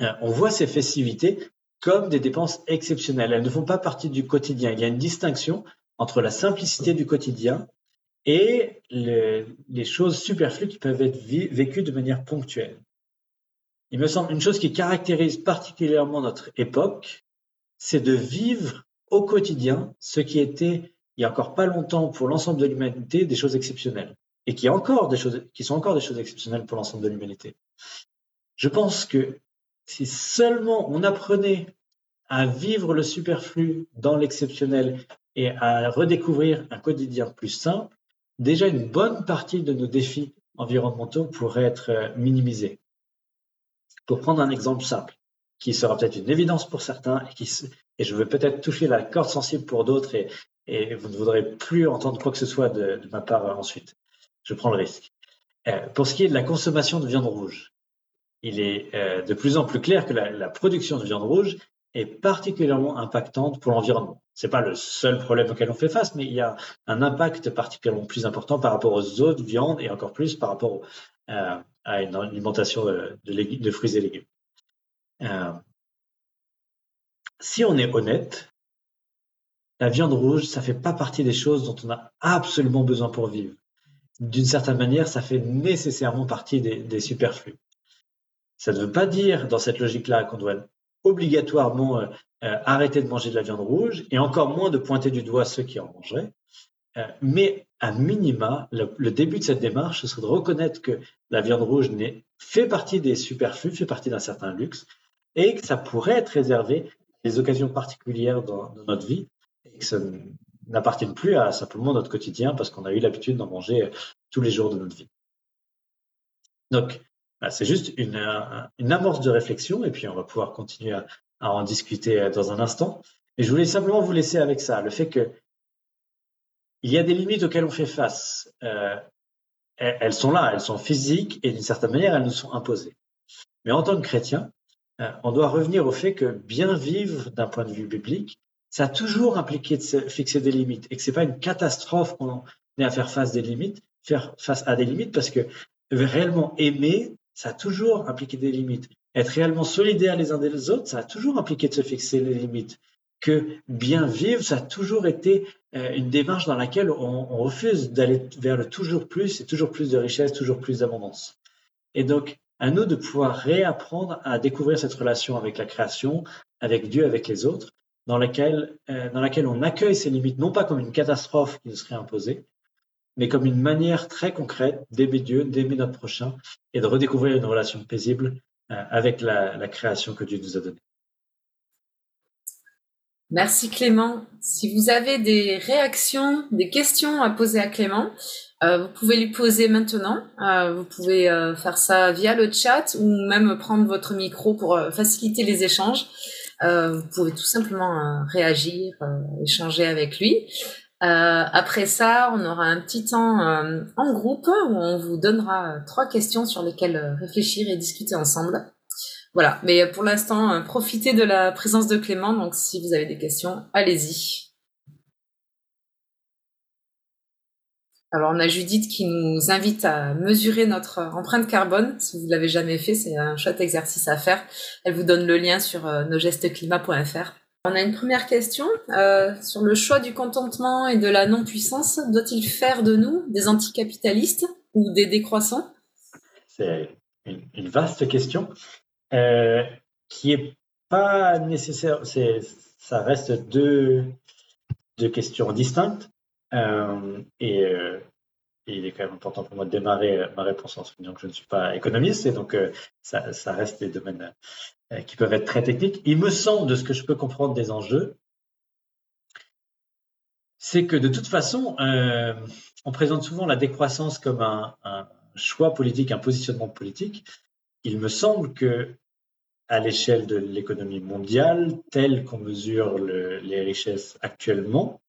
euh, on voit ces festivités comme des dépenses exceptionnelles. Elles ne font pas partie du quotidien. Il y a une distinction entre la simplicité du quotidien et les choses superflues qui peuvent être vécues de manière ponctuelle. Il me semble une chose qui caractérise particulièrement notre époque, c'est de vivre au quotidien ce qui était il y a encore pas longtemps pour l'ensemble de l'humanité des choses exceptionnelles et qui, qui sont encore des choses exceptionnelles pour l'ensemble de l'humanité. Je pense que si seulement on apprenait à vivre le superflu dans l'exceptionnel et à redécouvrir un quotidien plus simple, déjà une bonne partie de nos défis environnementaux pourraient être euh, minimisés. Pour prendre un exemple simple, qui sera peut-être une évidence pour certains et, qui, je veux peut-être toucher la corde sensible pour d'autres et, vous ne voudrez plus entendre quoi que ce soit de, ma part euh, ensuite. Je prends le risque. Euh, pour ce qui est de la consommation de viande rouge, il est euh, de plus en plus clair que la, production de viande rouge est particulièrement impactante pour l'environnement. C'est pas le seul problème auquel on fait face, mais il y a un impact particulièrement plus important par rapport aux autres viandes et encore plus par rapport à une alimentation de fruits et légumes. Euh, si on est honnête, la viande rouge, ça fait pas partie des choses dont on a absolument besoin pour vivre. D'une certaine manière, ça fait nécessairement partie des, superflus. Ça ne veut pas dire, dans cette logique-là, qu'on doit obligatoirement euh, euh, arrêter de manger de la viande rouge et encore moins de pointer du doigt ceux qui en mangeraient. Mais à minima, le, début de cette démarche, ce serait de reconnaître que la viande rouge fait partie des superflus, fait partie d'un certain luxe, et que ça pourrait être réservé à des occasions particulières dans, notre vie et que ça n'appartienne plus à simplement notre quotidien parce qu'on a eu l'habitude d'en manger euh, tous les jours de notre vie. Donc, bah, c'est juste une, amorce de réflexion et puis on va pouvoir continuer à, à, en discuter euh, dans un instant. Et je voulais simplement vous laisser avec ça, le fait que il y a des limites auxquelles on fait face. Euh, elles sont là, elles sont physiques et d'une certaine manière, elles nous sont imposées. Mais en tant que chrétien, euh, on doit revenir au fait que bien vivre d'un point de vue biblique, ça a toujours impliqué de se fixer des limites et que c'est pas une catastrophe qu'on ait à faire face des limites, faire face à des limites parce que réellement aimer, ça a toujours impliqué des limites. Être réellement solidaire les uns des autres, ça a toujours impliqué de se fixer les limites. Que bien vivre, ça a toujours été euh, une démarche dans laquelle on, on refuse d'aller vers le toujours plus et toujours plus de richesse, toujours plus d'abondance. Et donc, à nous de pouvoir réapprendre à découvrir cette relation avec la création, avec Dieu, avec les autres, dans laquelle, euh, dans laquelle on accueille ces limites, non pas comme une catastrophe qui nous serait imposée, mais comme une manière très concrète d'aimer Dieu, d'aimer notre prochain et de redécouvrir une relation paisible euh, avec la, la création que Dieu nous a donnée. Merci Clément. Si vous avez des réactions, des questions à poser à Clément, euh, vous pouvez lui poser maintenant. Euh, vous pouvez euh, faire ça via le chat ou même prendre votre micro pour faciliter les échanges. Vous pouvez tout simplement réagir, échanger avec lui. après ça, on aura un petit temps en groupe où on vous donnera trois questions sur lesquelles réfléchir et discuter ensemble. Voilà, mais pour l'instant, profitez de la présence de Clément. Donc, si vous avez des questions, allez-y. Alors, on a Judith qui nous invite à mesurer notre empreinte carbone. Si vous l'avez jamais fait, c'est un chouette exercice à faire. Elle vous donne le lien sur euh, nosgestesclimat.fr. On a une première question euh, sur le choix du contentement et de la non-puissance. Doit-il faire de nous des anticapitalistes ou des décroissants? C'est une, vaste question euh, qui est pas nécessaire. Ça reste deux, questions distinctes. Euh, et, euh, et, il est quand même important pour moi de démarrer ma réponse en soulignant que je ne suis pas économiste et donc ça, reste des domaines qui peuvent être très techniques. Il me semble, de ce que je peux comprendre des enjeux, c'est que de toute façon, on présente souvent la décroissance comme un, choix politique, un positionnement politique. Il me semble que à l'échelle de l'économie mondiale, telle qu'on mesure le, les richesses actuellement,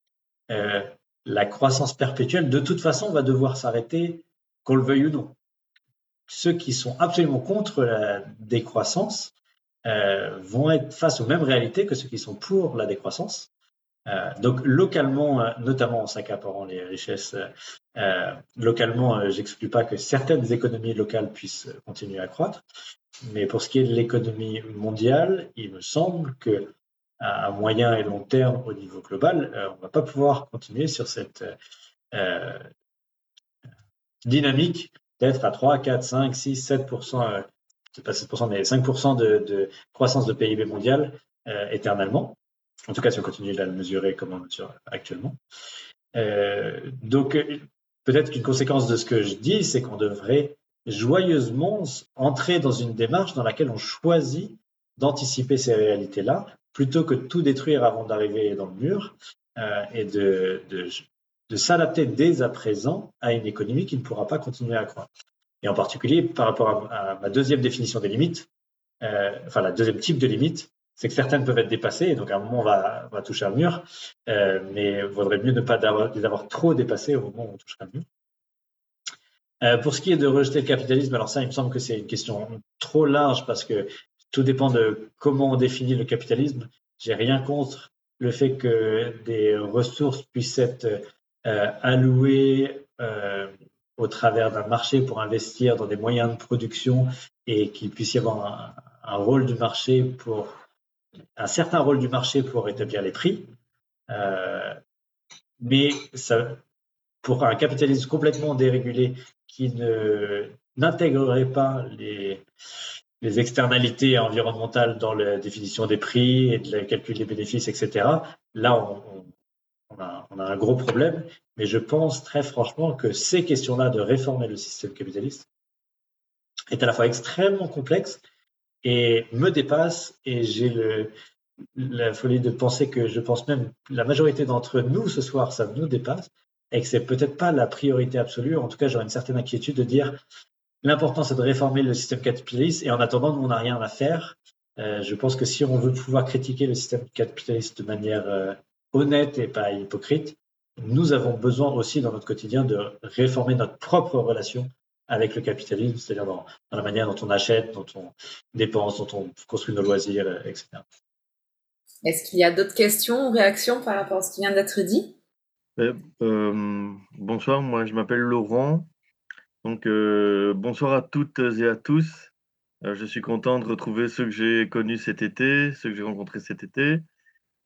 euh, la croissance perpétuelle, de toute façon, va devoir s'arrêter, qu'on le veuille ou non. Ceux qui sont absolument contre la décroissance euh, vont être face aux mêmes réalités que ceux qui sont pour la décroissance. Euh, donc localement, euh, notamment en s'accaparant les richesses, euh, localement, j'exclus pas que certaines économies locales puissent continuer à croître, mais pour ce qui est de l'économie mondiale, il me semble que moyen et long terme au niveau global, on va pas pouvoir continuer sur cette dynamique d'être à 3, 4, 5, 6, 7 c'est pas 7 mais 5 de, de, croissance de PIB mondial éternellement. En tout cas, si on continue à le mesurer comme on mesure actuellement. Euh, donc, peut-être qu'une conséquence de ce que je dis, c'est qu'on devrait joyeusement entrer dans une démarche dans laquelle on choisit d'anticiper ces réalités-là, plutôt que de tout détruire avant d'arriver dans le mur, euh, et de, de, de s'adapter dès à présent à une économie qui ne pourra pas continuer à croître. Et en particulier, par rapport à, à ma deuxième définition des limites, euh, enfin la deuxième type de limite, c'est que certaines peuvent être dépassées, donc à un moment on va, toucher un mur, euh, mais il vaudrait mieux ne pas les avoir trop dépassées au moment où on touchera un mur. Euh, pour ce qui est de rejeter le capitalisme, alors ça, il me semble que c'est une question trop large parce que tout dépend de comment on définit le capitalisme. J'ai rien contre le fait que des ressources puissent être euh, allouées au travers d'un marché pour investir dans des moyens de production et qu'il puisse y avoir un rôle du marché pour un certain rôle du marché pour établir les prix, euh, mais pour un capitalisme complètement dérégulé qui ne n'intégrerait pas les, externalités environnementales dans la définition des prix et la calcul des bénéfices, etc. Là, on, a, on, a, un gros problème, mais je pense très franchement que ces questions-là de réformer le système capitaliste est à la fois extrêmement complexe et me dépasse et j'ai la folie de penser que je pense même la majorité d'entre nous ce soir, ça nous dépasse et que c'est peut-être pas la priorité absolue. En tout cas, j'aurais une certaine inquiétude de dire l'important c'est de réformer le système capitaliste et en attendant, nous on n'a rien à faire. Euh, je pense que si on veut pouvoir critiquer le système capitaliste de manière euh, honnête et pas hypocrite, nous avons besoin aussi dans notre quotidien de réformer notre propre relation avec le capitalisme, c'est-à-dire dans, la manière dont on achète, dont on dépense, dont on construit nos loisirs, euh, etc. Est-ce qu'il y a d'autres questions ou réactions par rapport à ce qui vient d'être dit? Euh, euh, Bonsoir, moi je m'appelle Laurent. Donc euh, bonsoir à toutes et à tous. je suis content de retrouver ceux que j'ai connus cet été, ceux que j'ai rencontrés cet été,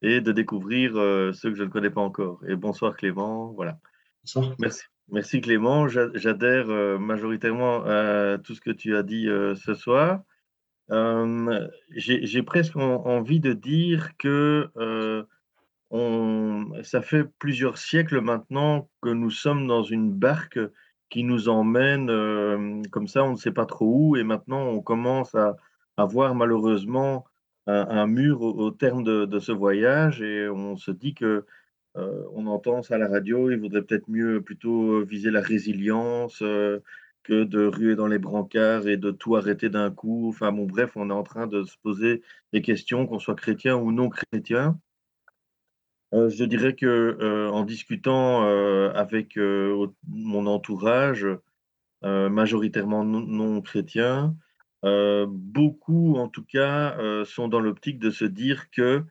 et de découvrir ceux que je ne connais pas encore. Et bonsoir Clément, voilà. Bonsoir. Merci. Merci Clément, j'adhère euh, majoritairement à tout ce que tu as dit euh, ce soir. Euh, j'ai presque envie de dire que on, ça fait plusieurs siècles maintenant que nous sommes dans une barque qui nous emmène comme ça, on ne sait pas trop où, et maintenant on commence à, voir malheureusement un, mur au, terme de, ce voyage, et on se dit que euh, on entend ça à la radio, il vaudrait peut-être mieux plutôt euh, viser la résilience euh, que de ruer dans les brancards et de tout arrêter d'un coup. Enfin bon, bref, on est en train de se poser des questions, qu'on soit chrétien ou non chrétien. je dirais que en discutant avec mon entourage, majoritairement non, non chrétien, beaucoup en tout cas sont dans l'optique de se dire que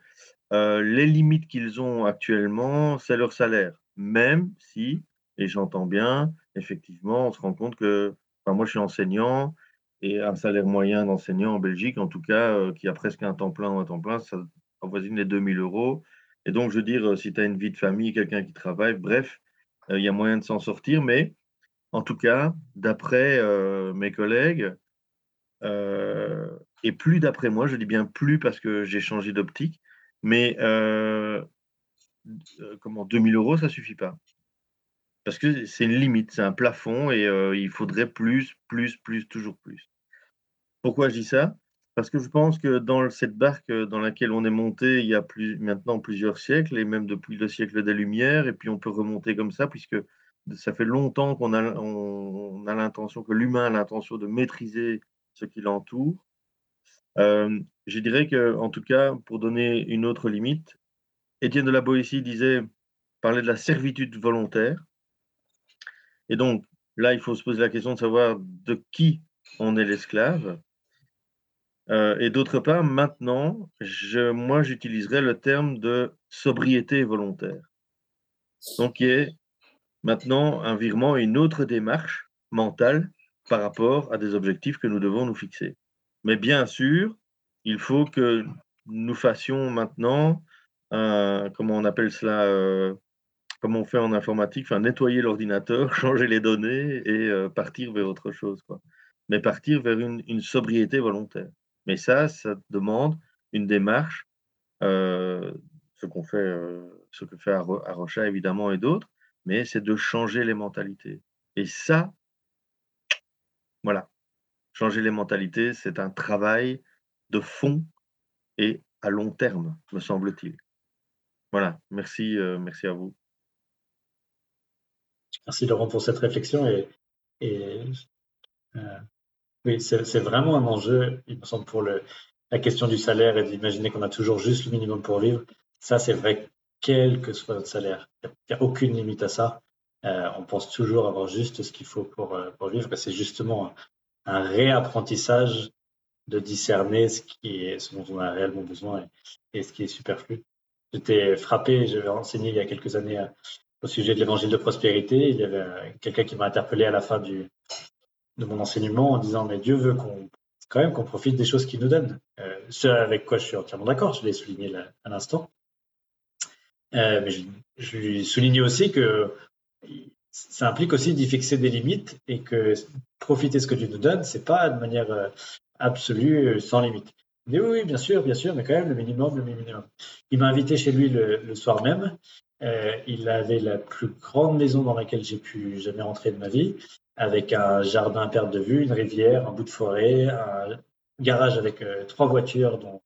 euh, les limites qu'ils ont actuellement, c'est leur salaire. Même si, et j'entends bien, effectivement, on se rend compte que, enfin, moi je suis enseignant, et un salaire moyen d'enseignant en Belgique, en tout cas, euh, qui a presque un temps plein ou un temps plein, ça avoisine les 2000 euros. Et donc, je veux dire, si tu as une vie de famille, quelqu'un qui travaille, bref, euh, il y a moyen de s'en sortir. Mais en tout cas, d'après mes collègues, et plus d'après moi, je dis bien plus parce que j'ai changé d'optique, mais euh, euh, comment 2000 euros, ça suffit pas. Parce que c'est une limite, c'est un plafond et euh, il faudrait plus, plus, plus, toujours plus. Pourquoi je dis ça? Parce que je pense que dans cette barque dans laquelle on est monté il y a maintenant plusieurs siècles, et même depuis le siècle des Lumières, et puis on peut remonter comme ça, puisque ça fait longtemps qu'on a, on, a l'intention, que l'humain a l'intention de maîtriser ce qui l'entoure. Euh, je dirais que, en tout cas, pour donner une autre limite, Étienne de la Boétie disait, parlait de la servitude volontaire. Et donc, là, il faut se poser la question de savoir de qui on est l'esclave. Euh, et d'autre part, maintenant, moi, j'utiliserai le terme de sobriété volontaire. Donc, il y maintenant un virement et une autre démarche mentale par rapport à des objectifs que nous devons nous fixer. Mais bien sûr, il faut que nous fassions maintenant, comment on appelle cela, euh, comme on fait en informatique, enfin, nettoyer l'ordinateur, <laughs> changer les données et euh, partir vers autre chose. Quoi. Mais partir vers une, sobriété volontaire. Mais ça, ça demande une démarche, euh, ce qu'on fait, ce que fait Arrocha évidemment et d'autres, mais c'est de changer les mentalités. Et ça, voilà, changer les mentalités, c'est un travail de fond et à long terme, me semble-t-il. Voilà, merci, euh, merci à vous. Merci Laurent pour cette réflexion et, euh, oui, c'est vraiment un enjeu, il me semble, pour la question du salaire et d'imaginer qu'on a toujours juste le minimum pour vivre. Ça, c'est vrai, quel que soit notre salaire. Il n'y a, aucune limite à ça. Euh, on pense toujours avoir juste ce qu'il faut pour, pour vivre. C'est justement un réapprentissage de discerner ce qui est ce dont on a réellement besoin et, ce qui est superflu. J'étais frappé, j'avais enseigné il y a quelques années euh, au sujet de l'évangile de prospérité. Il y avait quelqu'un qui m'a interpellé à la fin de mon enseignement en disant mais Dieu veut qu'on quand même qu'on profite des choses qu'il nous donne. Euh, ce avec quoi je suis entièrement d'accord, je l'ai souligné à l'instant. Euh, mais je, je, lui souligne aussi que ça implique aussi d'y fixer des limites et que profiter de ce que Dieu nous donne, c'est pas de manière euh, absolue, euh, sans limite. Il oui, bien sûr, bien sûr, mais quand même le minimum, le minimum. Il m'a invité chez lui le, soir même. Euh, il avait la plus grande maison dans laquelle j'ai pu jamais rentrer de ma vie, avec un jardin à perte de vue, une rivière, un bout de forêt, un garage avec trois voitures, dont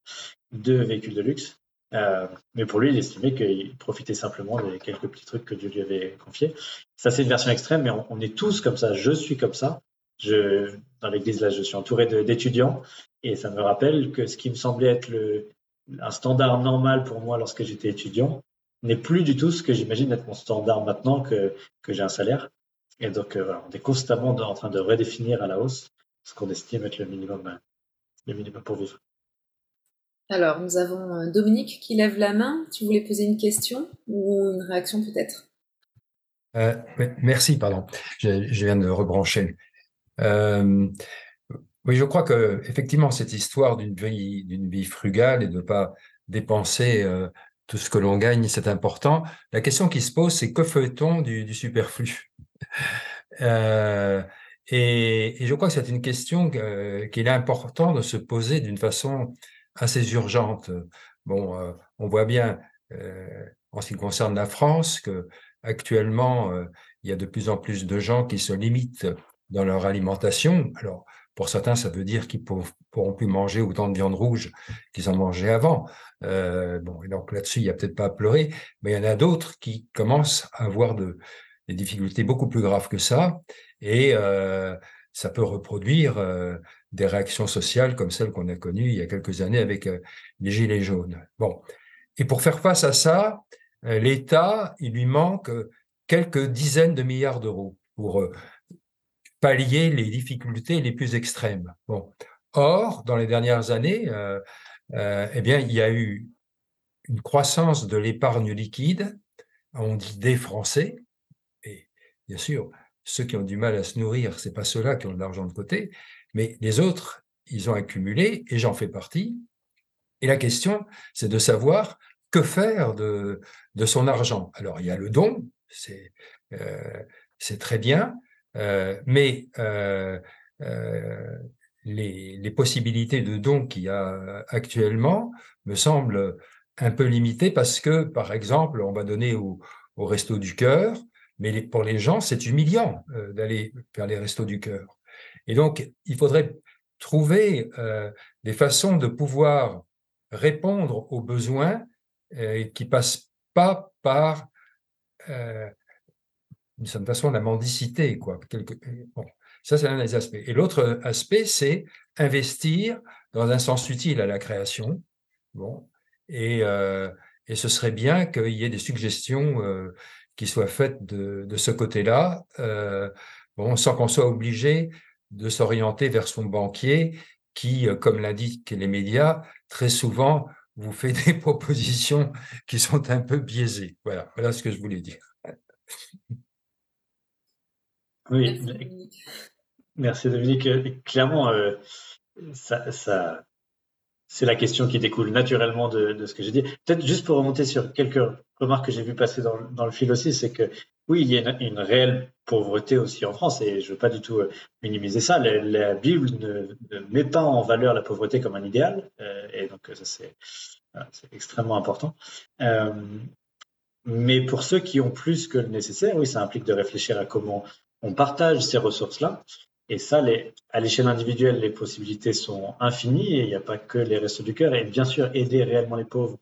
deux véhicules de luxe. Euh, mais pour lui, il estimait qu'il profitait simplement des quelques petits trucs que Dieu lui avait confiés. Ça, c'est une version extrême, mais on, est tous comme ça. Je suis comme ça. Je, dans l'église, là, je suis entouré d'étudiants et ça me rappelle que ce qui me semblait être le, un standard normal pour moi lorsque j'étais étudiant n'est plus du tout ce que j'imagine être mon standard maintenant que, que j'ai un salaire. Et donc, euh, on est constamment en train de redéfinir à la hausse ce qu'on estime être le minimum, le minimum pour vivre. Alors, nous avons euh, Dominique qui lève la main. Tu voulais poser une question ou une réaction peut-être? Euh, Merci, pardon. Je, viens de rebrancher. Euh, oui, je crois que effectivement cette histoire d'une vie, d'une vie frugale et de ne pas dépenser tout ce que l'on gagne, c'est important. La question qui se pose, c'est que fait-on du, superflu? Et, je crois que c'est une question qu'il est important de se poser d'une façon assez urgente. Bon, euh, on voit bien euh, en ce qui concerne la France que actuellement euh, il y a de plus en plus de gens qui se limitent dans leur alimentation. Alors pour certains, ça veut dire qu'ils pourront plus manger autant de viande rouge qu'ils en mangeaient avant. bon, et donc là-dessus, il n'y a peut-être pas à pleurer, mais il y en a d'autres qui commencent à avoir de, des difficultés beaucoup plus graves que ça, et ça peut reproduire des réactions sociales comme celles qu'on a connues il y a quelques années avec euh, les Gilets jaunes. Bon. Et pour faire face à ça, euh, l'État, il lui manque euh, quelques dizaines de milliards d'euros pour pallier les difficultés les plus extrêmes. Bon. Or, dans les dernières années, eh bien, il y a eu une croissance de l'épargne liquide, on dit des Français, et bien sûr, ceux qui ont du mal à se nourrir, c'est pas ceux-là qui ont de l'argent de côté, mais les autres, ils ont accumulé, et j'en fais partie. Et la question, c'est de savoir que faire de, son argent. Alors, il y a le don, c'est euh, très bien, euh, mais euh, les, possibilités de don qu'il y a actuellement me semblent un peu limitées parce que, par exemple, on va donner au Resto du Cœur, mais pour les gens, c'est humiliant d'aller vers les Restos du Cœur. Et donc, il faudrait trouver euh, des façons de pouvoir répondre aux besoins euh, qui passent pas par, euh, d'une certaine façon, la mendicité. Quoi. bon, ça, c'est un des aspects. Et l'autre aspect, c'est investir dans un sens utile à la création. Bon, et, euh, et ce serait bien qu'il y ait des suggestions euh, qui soient faites de, de ce côté-là, bon, sans qu'on soit obligé de s'orienter vers son banquier qui, comme l'indiquent les médias, très souvent vous fait <laughs> des propositions qui sont un peu biaisées. Voilà, voilà ce que je voulais dire. Oui, merci Dominique. Clairement, euh, ça, ça c'est la question qui découle naturellement de, de ce que j'ai dit. Peut-être juste pour remonter sur quelques remarques que j'ai vues passer dans, dans, le fil aussi, c'est que oui, il y a une, réelle pauvreté aussi en France et je veux pas du tout euh, minimiser ça. La, Bible ne, ne, met pas en valeur la pauvreté comme un idéal euh, et donc ça c'est extrêmement important. Euh, mais pour ceux qui ont plus que le nécessaire, oui, ça implique de réfléchir à comment on partage ces ressources-là. Et ça, à l'échelle individuelle, les possibilités sont infinies et il n'y a pas que les restos du cœur. Et bien sûr, aider réellement les pauvres,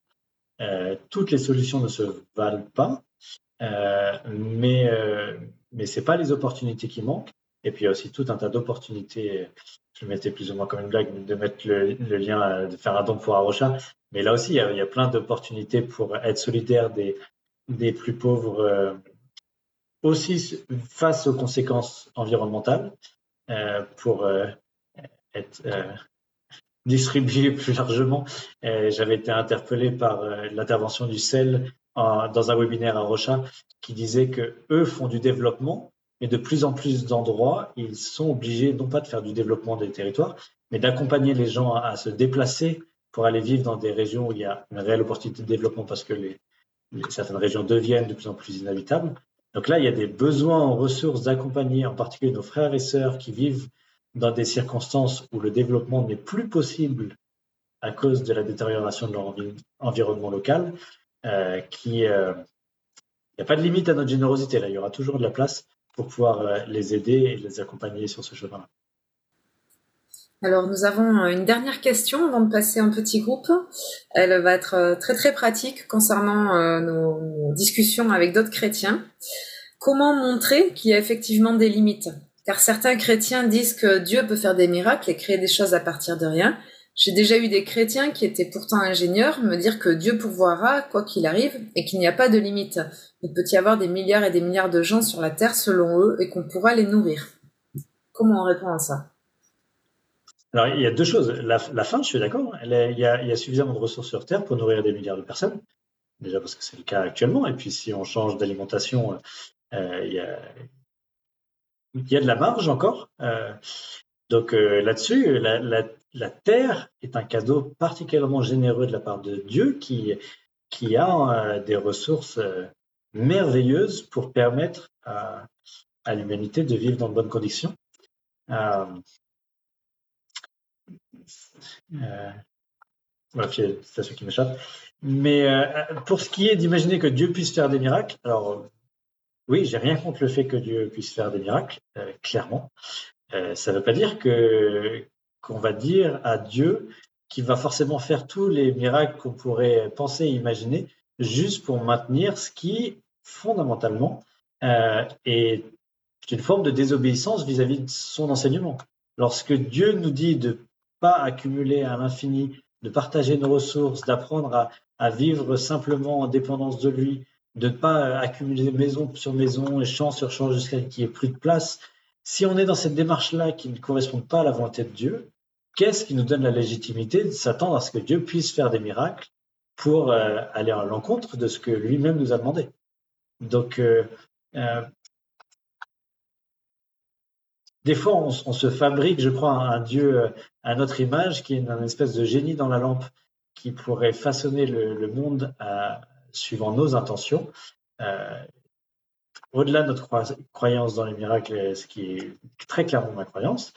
euh, toutes les solutions ne se valent pas, euh, mais euh, mais c'est pas les opportunités qui manquent. Et puis il y a aussi tout un tas d'opportunités. Je mettais plus ou moins comme une blague de mettre le, le lien, de faire un don pour Arocha. Mais là aussi, il y a, plein d'opportunités pour être solidaire des plus pauvres euh, aussi face aux conséquences environnementales euh, pour euh, être euh, distribué plus largement. J'avais été interpellé par l'intervention du Dans un webinaire à Rocha qui disait que eux font du développement, mais de plus en plus d'endroits, ils sont obligés non pas de faire du développement des territoires, mais d'accompagner les gens à, se déplacer pour aller vivre dans des régions où il y a une réelle opportunité de développement parce que certaines régions deviennent de plus en plus inhabitables. Donc là, il y a des besoins en ressources d'accompagner en particulier nos frères et sœurs qui vivent dans des circonstances où le développement n'est plus possible à cause de la détérioration de leur environnement local, euh, il n'y a pas de limite à notre générosité il y aura toujours de la place pour pouvoir euh, les aider et les accompagner sur ce chemin-là. Alors nous avons une dernière question avant de passer en petit groupe. Elle va être très très pratique concernant euh, nos, discussions avec d'autres chrétiens. Comment montrer qu'il y a effectivement des limites? Car certains chrétiens disent que Dieu peut faire des miracles et créer des choses à partir de rien. J'ai déjà eu des chrétiens qui étaient pourtant ingénieurs me dire que Dieu pourvoira quoi qu'il arrive et qu'il n'y a pas de limite. Il peut y avoir des milliards et des milliards de gens sur la terre selon eux et qu'on pourra les nourrir. Comment on répond à ça? Alors, il y a deux choses. La, la fin, je suis d'accord. Il, y a suffisamment de ressources sur Terre pour nourrir des milliards de personnes. Déjà parce que c'est le cas actuellement. Et puis, si on change d'alimentation, euh, il, y a, il y a de la marge encore. Euh, donc euh, là-dessus, la, la, Terre est un cadeau particulièrement généreux de la part de Dieu qui, a euh, des ressources euh, merveilleuses pour permettre à, l'humanité de vivre dans de bonnes conditions. Euh, voilà, c'est ce qui. Mais pour ce qui est d'imaginer que Dieu puisse faire des miracles, alors oui, j'ai rien contre le fait que Dieu puisse faire des miracles, clairement. Ça ne veut pas dire que qu'on va dire à Dieu qu'il va forcément faire tous les miracles qu'on pourrait penser et imaginer juste pour maintenir ce qui, fondamentalement, euh, est une forme de désobéissance vis-à-vis -vis de son enseignement. Lorsque Dieu nous dit de pas accumuler à l'infini, de partager nos ressources, d'apprendre à, à, vivre simplement en dépendance de lui, de ne pas accumuler maison sur maison et champ sur champ jusqu'à ce qu'il n'y ait plus de place. Si on est dans cette démarche-là qui ne correspond pas à la volonté de Dieu, qu'est-ce qui nous donne la légitimité de s'attendre à ce que Dieu puisse faire des miracles pour euh, aller à l'encontre de ce que lui-même nous a demandé Donc, euh, euh, des fois, on, se fabrique, je crois, un, dieu à notre image, qui est une, espèce de génie dans la lampe, qui pourrait façonner le, monde suivant nos intentions. Au-delà de notre croyance dans les miracles, ce qui est très clairement ma croyance,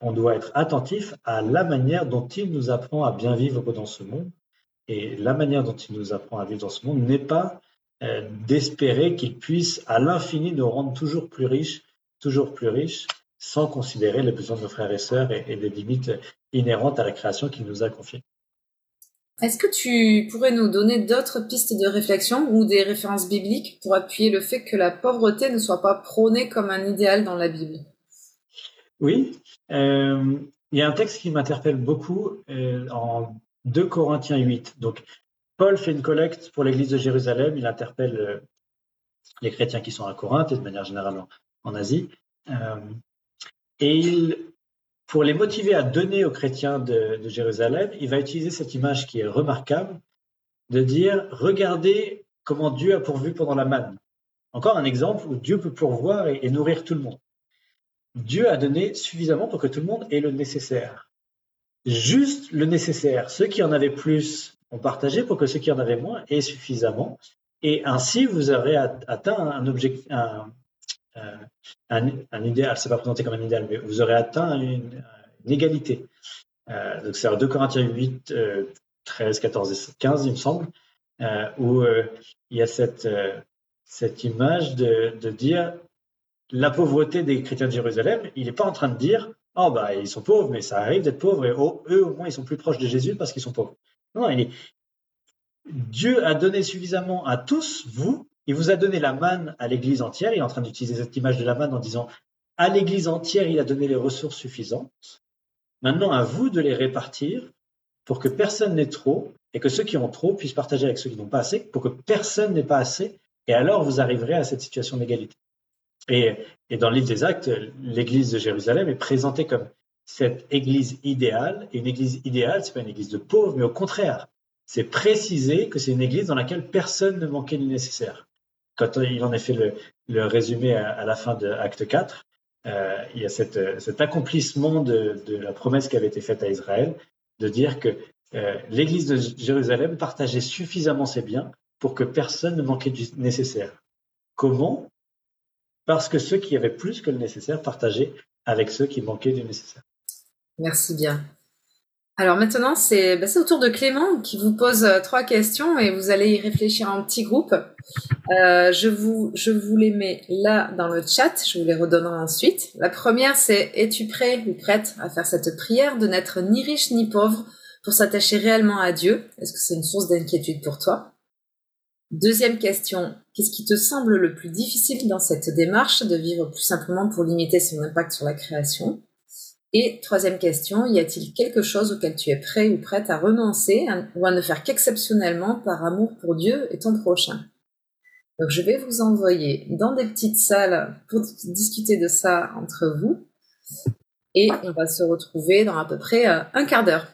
on doit être attentif à la manière dont il nous apprend à bien vivre dans ce monde. Et la manière dont il nous apprend à vivre dans ce monde n'est pas euh, d'espérer qu'il puisse à l'infini nous rendre toujours plus riches toujours plus riche, sans considérer les besoins de nos frères et sœurs et, et les limites inhérentes à la création qu'il nous a confiée. Est-ce que tu pourrais nous donner d'autres pistes de réflexion ou des références bibliques pour appuyer le fait que la pauvreté ne soit pas prônée comme un idéal dans la Bible? Oui, il y a un texte qui m'interpelle beaucoup euh, en 2 Corinthiens 8. Donc, Paul fait une collecte pour l'église de Jérusalem, il interpelle euh, les chrétiens qui sont à Corinthe et de manière générale en Asie. Euh, et pour les motiver à donner aux chrétiens de, Jérusalem, il va utiliser cette image qui est remarquable, de dire, regardez comment Dieu a pourvu pendant la manne. Encore un exemple où Dieu peut pourvoir et, nourrir tout le monde. Dieu a donné suffisamment pour que tout le monde ait le nécessaire. Juste le nécessaire. Ceux qui en avaient plus ont partagé pour que ceux qui en avaient moins aient suffisamment. Et ainsi, vous aurez atteint un, objectif, euh, un, un, idéal, c'est pas présenté comme un idéal, mais vous aurez atteint une, égalité. Euh, donc c'est 2 Corinthiens 8, 13, 14 et 15, il me semble, euh, où il y a cette, cette image de, de, dire la pauvreté des chrétiens de Jérusalem, il n'est pas en train de dire oh bah ils sont pauvres, mais ça arrive d'être pauvres et oh, eux au moins ils sont plus proches de Jésus parce qu'ils sont pauvres. Non, il est, Dieu a donné suffisamment à tous, vous, il vous a donné la manne à l'Église entière. Il est en train d'utiliser cette image de la manne en disant à l'Église entière, il a donné les ressources suffisantes. Maintenant, à vous de les répartir pour que personne n'ait trop et que ceux qui ont trop puissent partager avec ceux qui n'ont pas assez, pour que personne n'ait pas assez. Et alors, vous arriverez à cette situation d'égalité. Et, dans le livre des Actes, l'Église de Jérusalem est présentée comme cette Église idéale. Et une Église idéale, c'est pas une Église de pauvres, mais au contraire, c'est préciser que c'est une Église dans laquelle personne ne manquait du nécessaire quand il en a fait le, résumé à, la fin de Acte 4, euh, il y a cet accomplissement de, la promesse qui avait été faite à Israël, de dire que euh, l'Église de Jérusalem partageait suffisamment ses biens pour que personne ne manquait du nécessaire. Comment? Parce que ceux qui avaient plus que le nécessaire partageaient avec ceux qui manquaient du nécessaire. Merci bien. Alors maintenant, c'est bah, au tour de Clément qui vous pose euh, trois questions et vous allez y réfléchir en petit groupe. Euh, je, vous, je vous les mets là dans le chat, je vous les redonnerai ensuite. La première, c'est es-tu prêt ou prête à faire cette prière de n'être ni riche ni pauvre pour s'attacher réellement à Dieu? Est-ce que c'est une source d'inquiétude pour toi? Deuxième question, qu'est-ce qui te semble le plus difficile dans cette démarche de vivre plus simplement pour limiter son impact sur la création? Et troisième question, y a-t-il quelque chose auquel tu es prêt ou prête à renoncer ou à ne faire qu'exceptionnellement par amour pour Dieu et ton prochain? Donc je vais vous envoyer dans des petites salles pour discuter de ça entre vous. Et on va se retrouver dans à peu près euh, un quart d'heure.